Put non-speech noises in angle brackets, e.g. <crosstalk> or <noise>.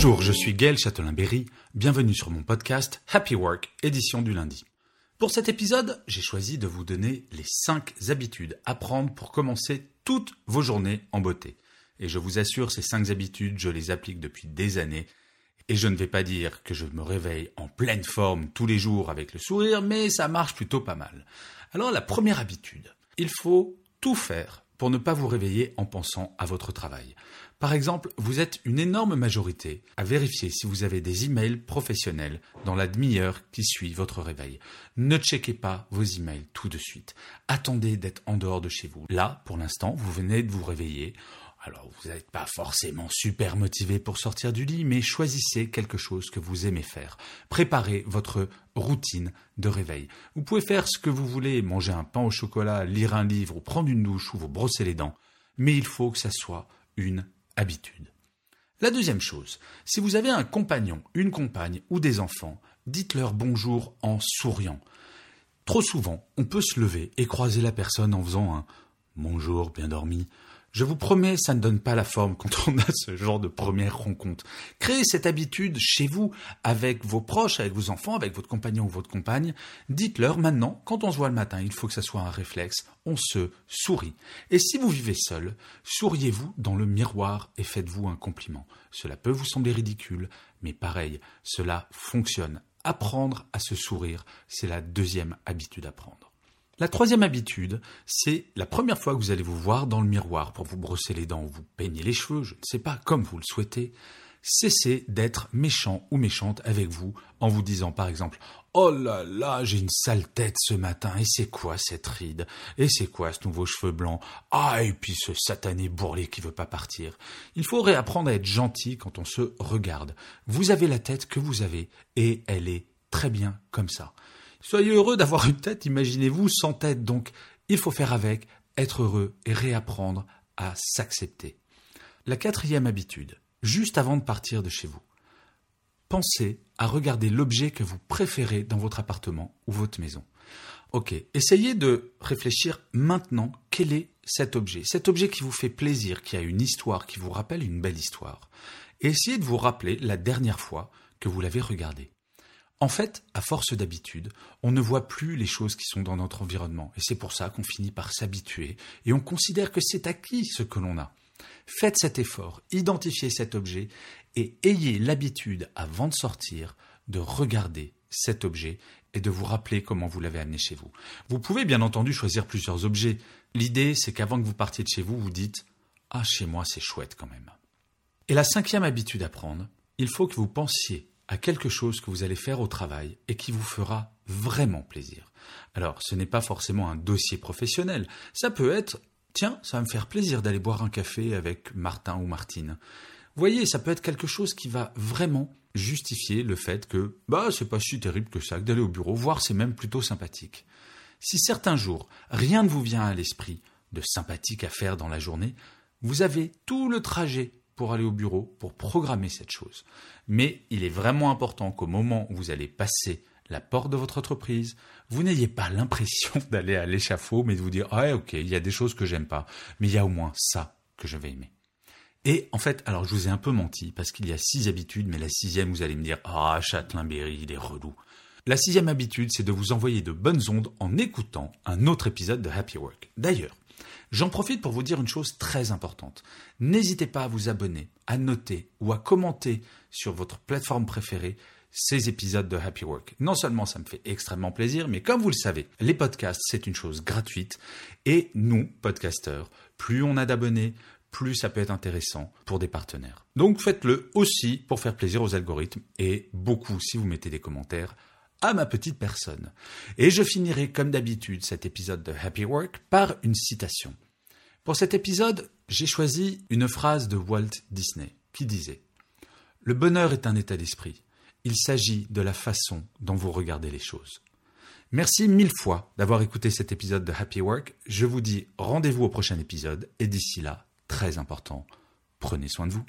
Bonjour, je suis Gaël Châtelain-Berry. Bienvenue sur mon podcast Happy Work, édition du lundi. Pour cet épisode, j'ai choisi de vous donner les 5 habitudes à prendre pour commencer toutes vos journées en beauté. Et je vous assure, ces 5 habitudes, je les applique depuis des années. Et je ne vais pas dire que je me réveille en pleine forme tous les jours avec le sourire, mais ça marche plutôt pas mal. Alors la première habitude, il faut tout faire pour ne pas vous réveiller en pensant à votre travail. Par exemple, vous êtes une énorme majorité à vérifier si vous avez des emails professionnels dans la demi-heure qui suit votre réveil. Ne checkez pas vos emails tout de suite. Attendez d'être en dehors de chez vous. Là, pour l'instant, vous venez de vous réveiller. Alors, vous n'êtes pas forcément super motivé pour sortir du lit, mais choisissez quelque chose que vous aimez faire. Préparez votre routine de réveil. Vous pouvez faire ce que vous voulez, manger un pain au chocolat, lire un livre, ou prendre une douche, ou vous brosser les dents. Mais il faut que ça soit une habitude. La deuxième chose, si vous avez un compagnon, une compagne ou des enfants, dites-leur bonjour en souriant. Trop souvent, on peut se lever et croiser la personne en faisant un bonjour, bien dormi. Je vous promets, ça ne donne pas la forme quand on a ce genre de première rencontre. Créez cette habitude chez vous, avec vos proches, avec vos enfants, avec votre compagnon ou votre compagne. Dites-leur maintenant, quand on se voit le matin, il faut que ça soit un réflexe, on se sourit. Et si vous vivez seul, souriez-vous dans le miroir et faites-vous un compliment. Cela peut vous sembler ridicule, mais pareil, cela fonctionne. Apprendre à se sourire, c'est la deuxième habitude à prendre. La troisième habitude, c'est la première fois que vous allez vous voir dans le miroir pour vous brosser les dents ou vous peigner les cheveux, je ne sais pas, comme vous le souhaitez, cessez d'être méchant ou méchante avec vous en vous disant par exemple Oh là là, j'ai une sale tête ce matin, et c'est quoi cette ride? Et c'est quoi ce nouveau cheveu blanc? Ah, et puis ce satané bourrelet qui veut pas partir. Il faut réapprendre à être gentil quand on se regarde. Vous avez la tête que vous avez, et elle est très bien comme ça. Soyez heureux d'avoir une tête, imaginez-vous sans tête. Donc, il faut faire avec, être heureux et réapprendre à s'accepter. La quatrième habitude, juste avant de partir de chez vous, pensez à regarder l'objet que vous préférez dans votre appartement ou votre maison. Ok, essayez de réfléchir maintenant quel est cet objet, cet objet qui vous fait plaisir, qui a une histoire, qui vous rappelle une belle histoire. Essayez de vous rappeler la dernière fois que vous l'avez regardé. En fait, à force d'habitude, on ne voit plus les choses qui sont dans notre environnement, et c'est pour ça qu'on finit par s'habituer, et on considère que c'est acquis ce que l'on a. Faites cet effort, identifiez cet objet, et ayez l'habitude, avant de sortir, de regarder cet objet et de vous rappeler comment vous l'avez amené chez vous. Vous pouvez bien entendu choisir plusieurs objets. L'idée, c'est qu'avant que vous partiez de chez vous, vous dites ⁇ Ah, chez moi, c'est chouette quand même ⁇ Et la cinquième habitude à prendre, il faut que vous pensiez à quelque chose que vous allez faire au travail et qui vous fera vraiment plaisir. Alors, ce n'est pas forcément un dossier professionnel. Ça peut être, tiens, ça va me faire plaisir d'aller boire un café avec Martin ou Martine. Voyez, ça peut être quelque chose qui va vraiment justifier le fait que, bah, c'est pas si terrible que ça, d'aller au bureau, voire c'est même plutôt sympathique. Si certains jours, rien ne vous vient à l'esprit de sympathique à faire dans la journée, vous avez tout le trajet pour aller au bureau, pour programmer cette chose. Mais il est vraiment important qu'au moment où vous allez passer la porte de votre entreprise, vous n'ayez pas l'impression <laughs> d'aller à l'échafaud, mais de vous dire, ah ok, il y a des choses que j'aime pas, mais il y a au moins ça que je vais aimer. Et en fait, alors je vous ai un peu menti, parce qu'il y a six habitudes, mais la sixième, vous allez me dire, ah, Châtelain-Berry, il est relou. La sixième habitude, c'est de vous envoyer de bonnes ondes en écoutant un autre épisode de Happy Work. D'ailleurs, J'en profite pour vous dire une chose très importante. N'hésitez pas à vous abonner, à noter ou à commenter sur votre plateforme préférée ces épisodes de Happy Work. Non seulement ça me fait extrêmement plaisir, mais comme vous le savez, les podcasts, c'est une chose gratuite. Et nous, podcasteurs, plus on a d'abonnés, plus ça peut être intéressant pour des partenaires. Donc faites-le aussi pour faire plaisir aux algorithmes et beaucoup si vous mettez des commentaires à ma petite personne. Et je finirai comme d'habitude cet épisode de Happy Work par une citation. Pour cet épisode, j'ai choisi une phrase de Walt Disney qui disait ⁇ Le bonheur est un état d'esprit. Il s'agit de la façon dont vous regardez les choses. Merci mille fois d'avoir écouté cet épisode de Happy Work. Je vous dis rendez-vous au prochain épisode et d'ici là, très important, prenez soin de vous.